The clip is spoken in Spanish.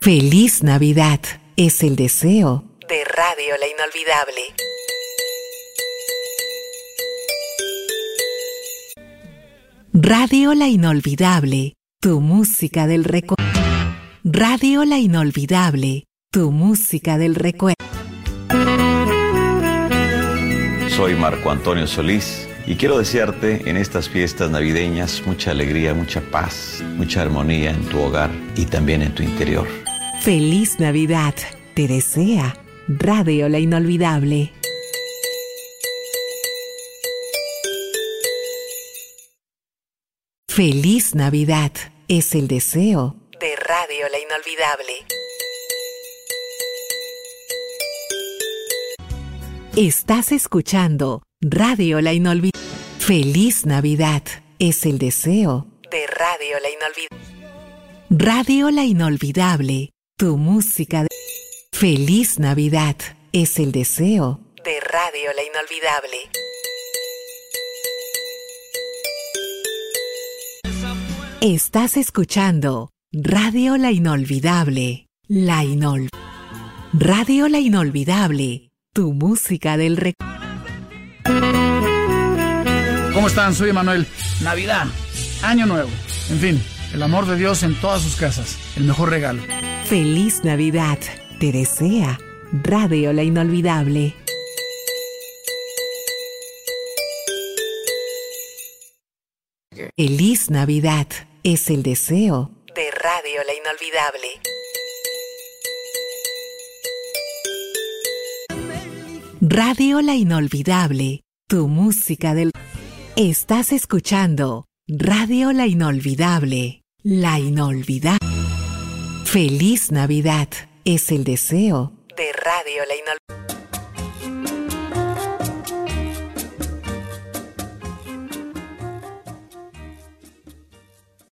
Feliz Navidad es el deseo de Radio La Inolvidable. Radio La Inolvidable, tu música del recuerdo. Radio La Inolvidable, tu música del recuerdo. Soy Marco Antonio Solís y quiero desearte en estas fiestas navideñas mucha alegría, mucha paz, mucha armonía en tu hogar y también en tu interior. Feliz Navidad, te desea Radio La Inolvidable. Feliz Navidad es el deseo de Radio La Inolvidable. Estás escuchando Radio La Inolvidable. Feliz Navidad es el deseo de Radio La Inolvidable. Radio La Inolvidable, tu música de... Feliz Navidad es el deseo de Radio La Inolvidable. Estás escuchando Radio La Inolvidable, La Inol. Radio La Inolvidable, tu música del recuerdo. ¿Cómo están? Soy Emanuel. Navidad, Año Nuevo, en fin, el amor de Dios en todas sus casas, el mejor regalo. Feliz Navidad, te desea Radio La Inolvidable. Feliz Navidad es el deseo de Radio La Inolvidable. Radio La Inolvidable, tu música del... Estás escuchando Radio La Inolvidable, La Inolvidable. Feliz Navidad es el deseo de Radio La Inolvidable.